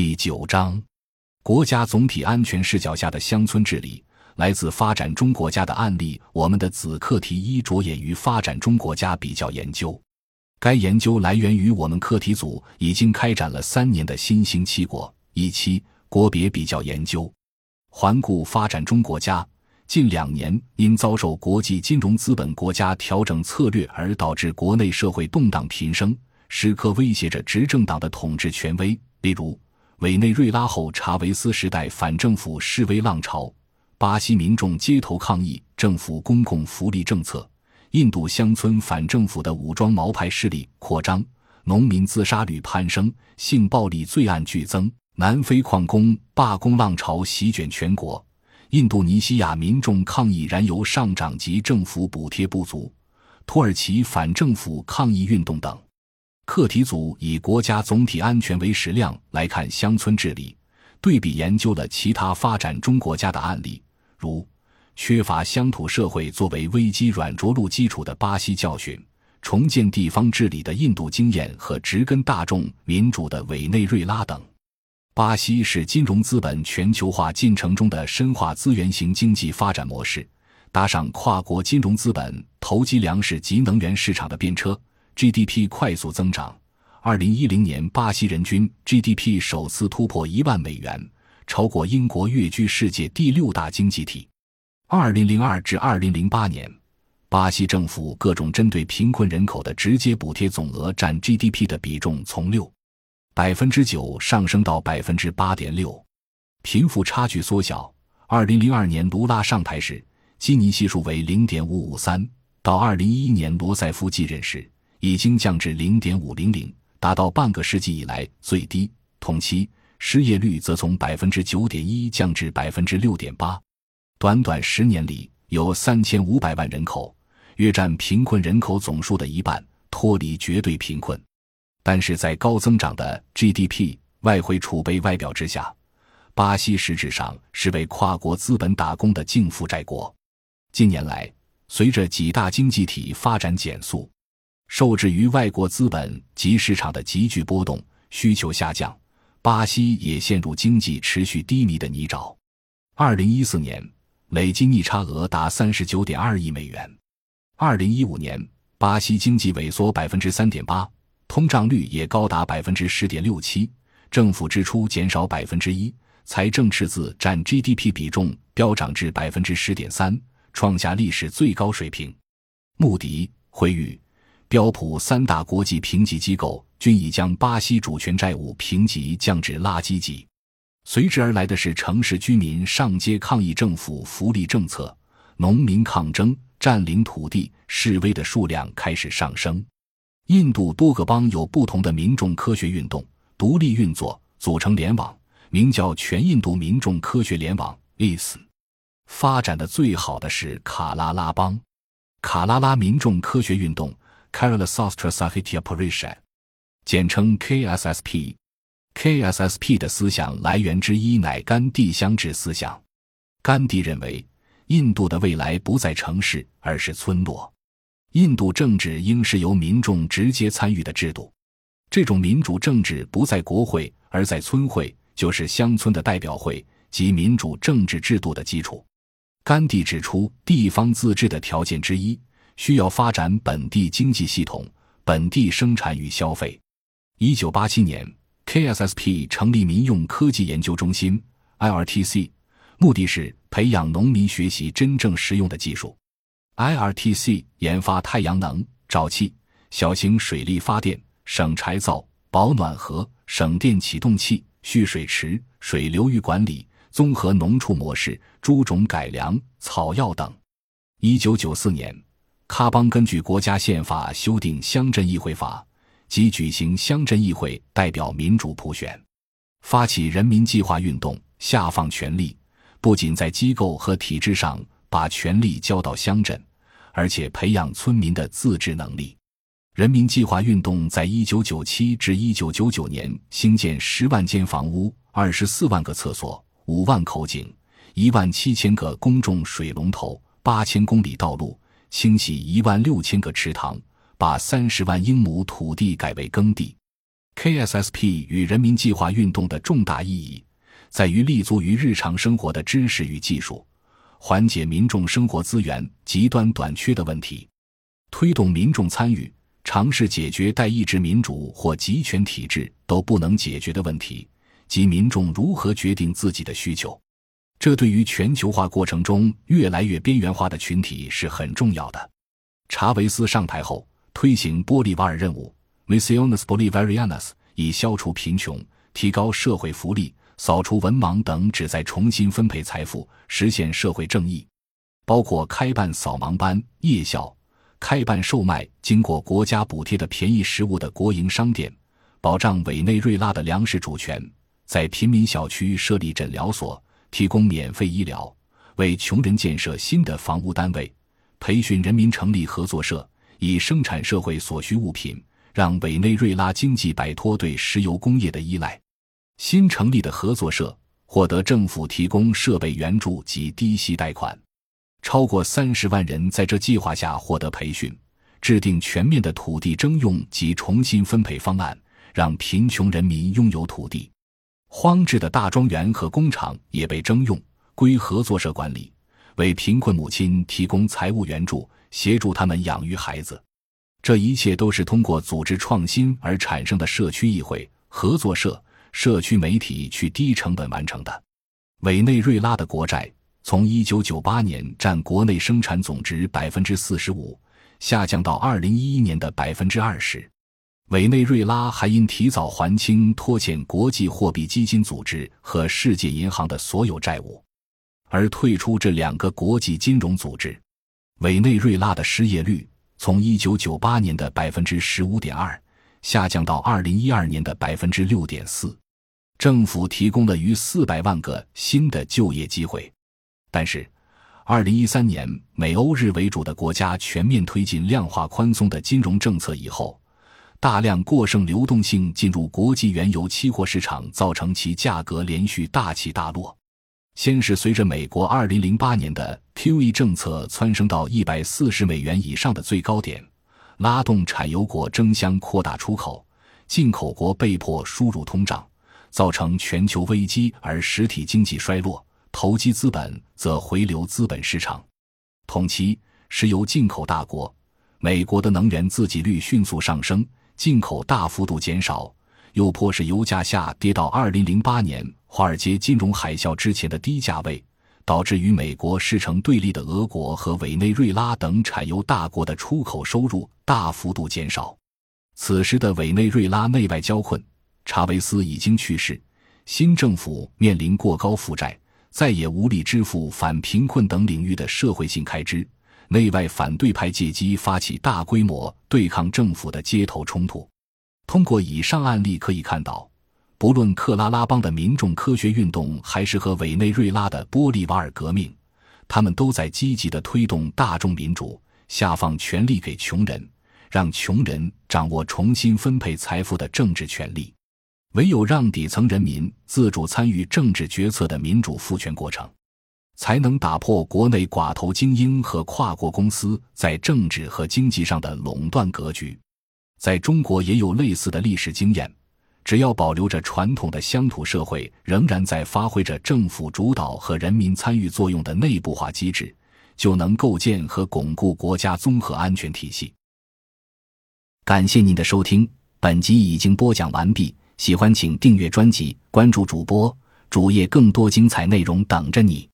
第九章，国家总体安全视角下的乡村治理，来自发展中国家的案例。我们的子课题一着眼于发展中国家比较研究，该研究来源于我们课题组已经开展了三年的新兴七国一期国别比较研究。环顾发展中国家，近两年因遭受国际金融资本国家调整策略而导致国内社会动荡频生，时刻威胁着执政党的统治权威，例如。委内瑞拉后查韦斯时代反政府示威浪潮，巴西民众街头抗议政府公共福利政策，印度乡村反政府的武装毛派势力扩张，农民自杀率攀升，性暴力罪案剧增，南非矿工罢工浪潮席卷全国，印度尼西亚民众抗议燃油上涨及政府补贴不足，土耳其反政府抗议运动等。课题组以国家总体安全为矢量来看乡村治理，对比研究了其他发展中国家的案例，如缺乏乡土社会作为危机软着陆基础的巴西教训，重建地方治理的印度经验和植根大众民主的委内瑞拉等。巴西是金融资本全球化进程中的深化资源型经济发展模式，搭上跨国金融资本投机粮食及能源市场的便车。GDP 快速增长。二零一零年，巴西人均 GDP 首次突破一万美元，超过英国，跃居世界第六大经济体。二零零二至二零零八年，巴西政府各种针对贫困人口的直接补贴总额占 GDP 的比重从六百分之九上升到百分之八点六，贫富差距缩小。二零零二年卢拉上台时，基尼系数为零点五五三，到二零一一年罗塞夫继任时。已经降至零点五零零，达到半个世纪以来最低。同期失业率则从百分之九点一降至百分之六点八。短短十年里，有三千五百万人口，约占贫困人口总数的一半，脱离绝对贫困。但是在高增长的 GDP、外汇储备外表之下，巴西实质上是为跨国资本打工的净负债国。近年来，随着几大经济体发展减速。受制于外国资本及市场的急剧波动，需求下降，巴西也陷入经济持续低迷的泥沼。二零一四年累计逆差额达三十九点二亿美元。二零一五年，巴西经济萎缩百分之三点八，通胀率也高达百分之十点六七，政府支出减少百分之一，财政赤字占 GDP 比重飙涨至百分之十点三，创下历史最高水平。穆迪、惠誉。标普三大国际评级机构均已将巴西主权债务评级降至垃圾级，随之而来的是城市居民上街抗议政府福利政策，农民抗争、占领土地示威的数量开始上升。印度多个邦有不同的民众科学运动，独立运作，组成联网，名叫全印度民众科学联网 （IS）。发展的最好的是卡拉拉邦，卡拉拉民众科学运动。Kerala Sastra Sahitya Parishad，简称 KSSP。KSSP 的思想来源之一乃甘地乡治思想。甘地认为，印度的未来不在城市，而是村落。印度政治应是由民众直接参与的制度。这种民主政治不在国会，而在村会，就是乡村的代表会及民主政治制度的基础。甘地指出，地方自治的条件之一。需要发展本地经济系统、本地生产与消费。一九八七年，KSSP 成立民用科技研究中心 （IRTC），目的是培养农民学习真正实用的技术。IRTC 研发太阳能、沼气、小型水力发电、省柴灶、保暖盒、省电启动器、蓄水池、水流域管理、综合农畜模式、猪种改良、草药等。一九九四年。喀邦根据国家宪法修订乡镇议会法，即举行乡镇议会代表民主普选，发起人民计划运动，下放权力，不仅在机构和体制上把权力交到乡镇，而且培养村民的自治能力。人民计划运动在一九九七至一九九九年兴建十万间房屋、二十四万个厕所、五万口井、一万七千个公众水龙头、八千公里道路。清洗一万六千个池塘，把三十万英亩土地改为耕地。KSSP 与人民计划运动的重大意义，在于立足于日常生活的知识与技术，缓解民众生活资源极端短缺的问题，推动民众参与，尝试解决代议制民主或集权体制都不能解决的问题，及民众如何决定自己的需求。这对于全球化过程中越来越边缘化的群体是很重要的。查韦斯上台后，推行玻利瓦尔任务。Misiones Bolivarianas 以消除贫穷、提高社会福利、扫除文盲等旨在重新分配财富、实现社会正义，包括开办扫盲班、夜校，开办售卖经过国家补贴的便宜食物的国营商店，保障委内瑞拉的粮食主权，在贫民小区设立诊疗所，提供免费医疗，为穷人建设新的房屋单位，培训人民成立合作社，以生产社会所需物品。让委内瑞拉经济摆脱对石油工业的依赖。新成立的合作社获得政府提供设备援助及低息贷款，超过三十万人在这计划下获得培训。制定全面的土地征用及重新分配方案，让贫穷人民拥有土地。荒置的大庄园和工厂也被征用，归合作社管理，为贫困母亲提供财务援助，协助他们养育孩子。这一切都是通过组织创新而产生的社区议会、合作社、社区媒体去低成本完成的。委内瑞拉的国债从1998年占国内生产总值百分之四十五，下降到2011年的百分之二十。委内瑞拉还因提早还清拖欠国际货币基金组织和世界银行的所有债务，而退出这两个国际金融组织。委内瑞拉的失业率。从一九九八年的百分之十五点二下降到二零一二年的百分之六点四，政府提供了逾四百万个新的就业机会。但是，二零一三年美欧日为主的国家全面推进量化宽松的金融政策以后，大量过剩流动性进入国际原油期货市场，造成其价格连续大起大落。先是随着美国二零零八年的 QE 政策蹿升到一百四十美元以上的最高点，拉动产油国争相扩大出口，进口国被迫输入通胀，造成全球危机，而实体经济衰落，投机资本则回流资本市场。同期，石油进口大国美国的能源自给率迅速上升，进口大幅度减少。又迫使油价下跌到二零零八年华尔街金融海啸之前的低价位，导致与美国势成对立的俄国和委内瑞拉等产油大国的出口收入大幅度减少。此时的委内瑞拉内外交困，查韦斯已经去世，新政府面临过高负债，再也无力支付反贫困等领域的社会性开支，内外反对派借机发起大规模对抗政府的街头冲突。通过以上案例可以看到，不论克拉拉邦的民众科学运动，还是和委内瑞拉的玻利瓦尔革命，他们都在积极的推动大众民主，下放权力给穷人，让穷人掌握重新分配财富的政治权利。唯有让底层人民自主参与政治决策的民主赋权过程，才能打破国内寡头精英和跨国公司在政治和经济上的垄断格局。在中国也有类似的历史经验，只要保留着传统的乡土社会，仍然在发挥着政府主导和人民参与作用的内部化机制，就能构建和巩固国家综合安全体系。感谢您的收听，本集已经播讲完毕。喜欢请订阅专辑，关注主播主页，更多精彩内容等着你。